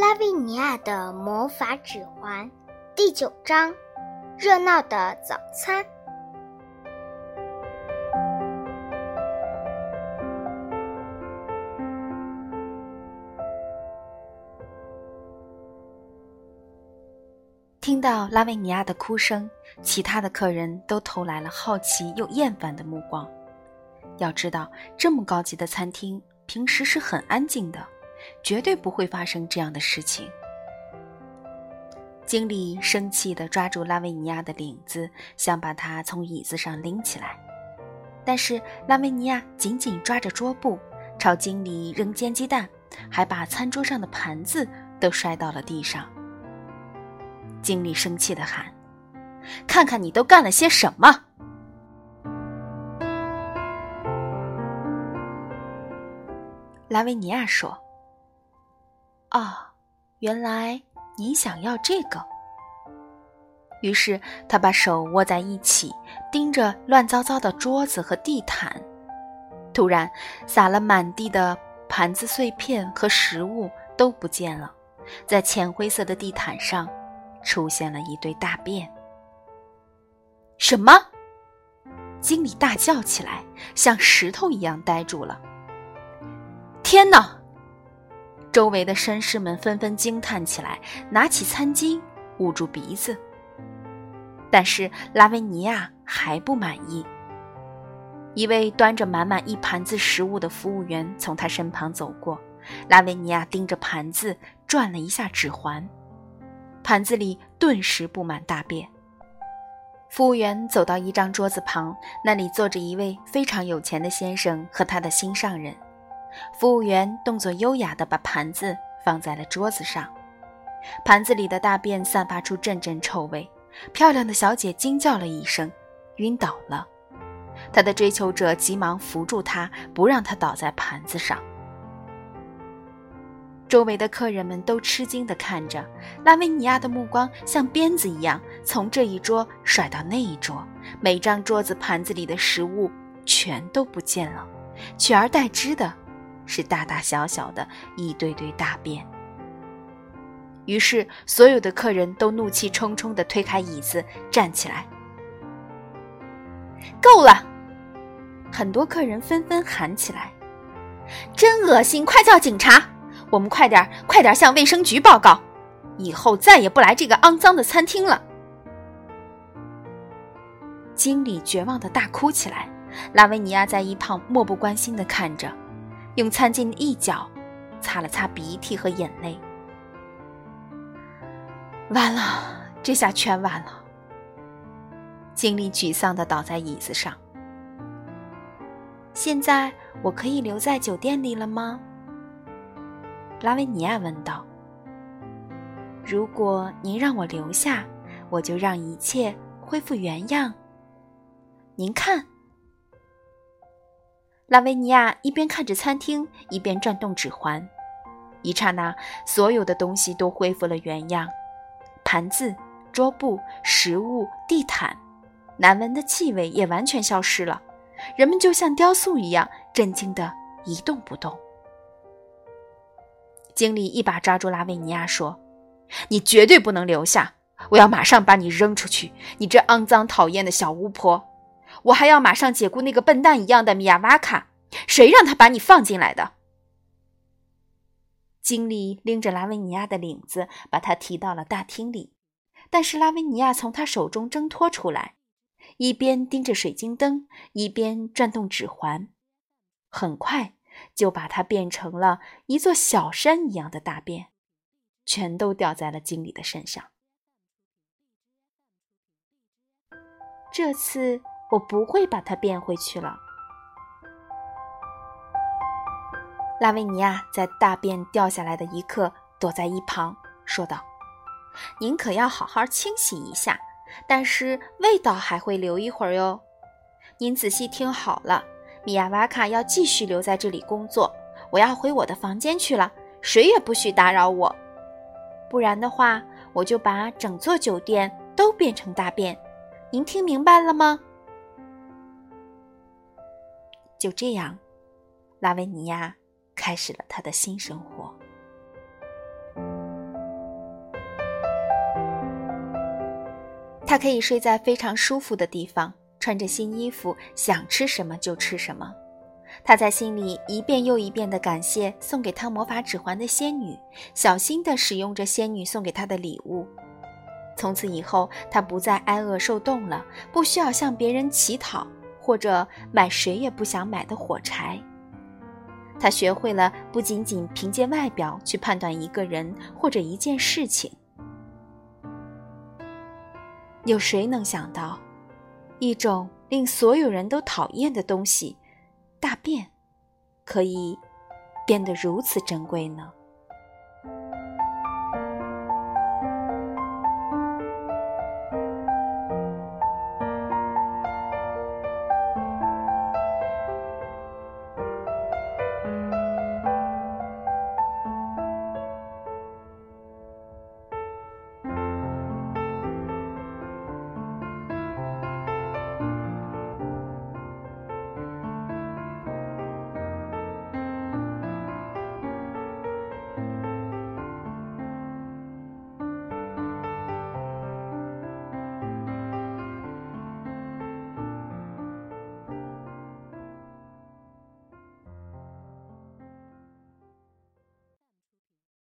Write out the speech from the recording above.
拉维尼亚的魔法指环第九章：热闹的早餐。听到拉维尼亚的哭声，其他的客人都投来了好奇又厌烦的目光。要知道，这么高级的餐厅平时是很安静的，绝对不会发生这样的事情。经理生气地抓住拉维尼亚的领子，想把他从椅子上拎起来，但是拉维尼亚紧紧抓着桌布，朝经理扔煎鸡蛋，还把餐桌上的盘子都摔到了地上。经理生气地喊：“看看你都干了些什么！”拉维尼亚说：“哦，原来你想要这个。”于是他把手握在一起，盯着乱糟糟的桌子和地毯。突然，撒了满地的盘子碎片和食物都不见了，在浅灰色的地毯上。出现了一堆大便。什么？经理大叫起来，像石头一样呆住了。天哪！周围的绅士们纷纷惊叹起来，拿起餐巾捂住鼻子。但是拉维尼亚还不满意。一位端着满满一盘子食物的服务员从他身旁走过，拉维尼亚盯着盘子转了一下指环。盘子里顿时布满大便。服务员走到一张桌子旁，那里坐着一位非常有钱的先生和他的心上人。服务员动作优雅地把盘子放在了桌子上，盘子里的大便散发出阵阵臭味。漂亮的小姐惊叫了一声，晕倒了。她的追求者急忙扶住她，不让她倒在盘子上。周围的客人们都吃惊地看着拉维尼亚的目光，像鞭子一样从这一桌甩到那一桌，每张桌子盘子里的食物全都不见了，取而代之的是大大小小的一堆堆大便。于是，所有的客人都怒气冲冲地推开椅子，站起来。够了！很多客人纷纷喊起来：“真恶心！快叫警察！”我们快点，快点向卫生局报告，以后再也不来这个肮脏的餐厅了。经理绝望的大哭起来，拉维尼亚在一旁漠不关心的看着，用餐巾一角擦了擦鼻涕和眼泪。完了，这下全完了。经理沮丧的倒在椅子上。现在我可以留在酒店里了吗？拉维尼亚问道：“如果您让我留下，我就让一切恢复原样。您看。”拉维尼亚一边看着餐厅，一边转动指环。一刹那，所有的东西都恢复了原样：盘子、桌布、食物、地毯，难闻的气味也完全消失了。人们就像雕塑一样，震惊的一动不动。经理一把抓住拉维尼亚，说：“你绝对不能留下！我要马上把你扔出去！你这肮脏讨厌的小巫婆！我还要马上解雇那个笨蛋一样的米亚瓦卡！谁让他把你放进来的？”经理拎着拉维尼亚的领子，把他提到了大厅里，但是拉维尼亚从他手中挣脱出来，一边盯着水晶灯，一边转动指环，很快。就把它变成了一座小山一样的大便，全都掉在了经理的身上。这次我不会把它变回去了。拉维尼亚在大便掉下来的一刻，躲在一旁说道：“您可要好好清洗一下，但是味道还会留一会儿哟。您仔细听好了。”米亚瓦卡要继续留在这里工作，我要回我的房间去了，谁也不许打扰我，不然的话，我就把整座酒店都变成大便。您听明白了吗？就这样拉维尼亚开始了他的新生活。他可以睡在非常舒服的地方穿着新衣服想吃什么就吃什么。他在心里一遍又一遍的感谢送给他魔法指环的仙女小心的使用着仙女送给他的礼物。从此以后他不再挨饿受冻了不需要向别人乞讨或者买谁也不想买的火柴。他学会了不仅仅凭借外表去判断一个人或者一件事情。有谁能想到，一种令所有人都讨厌的东西？大便可以变得如此珍贵呢？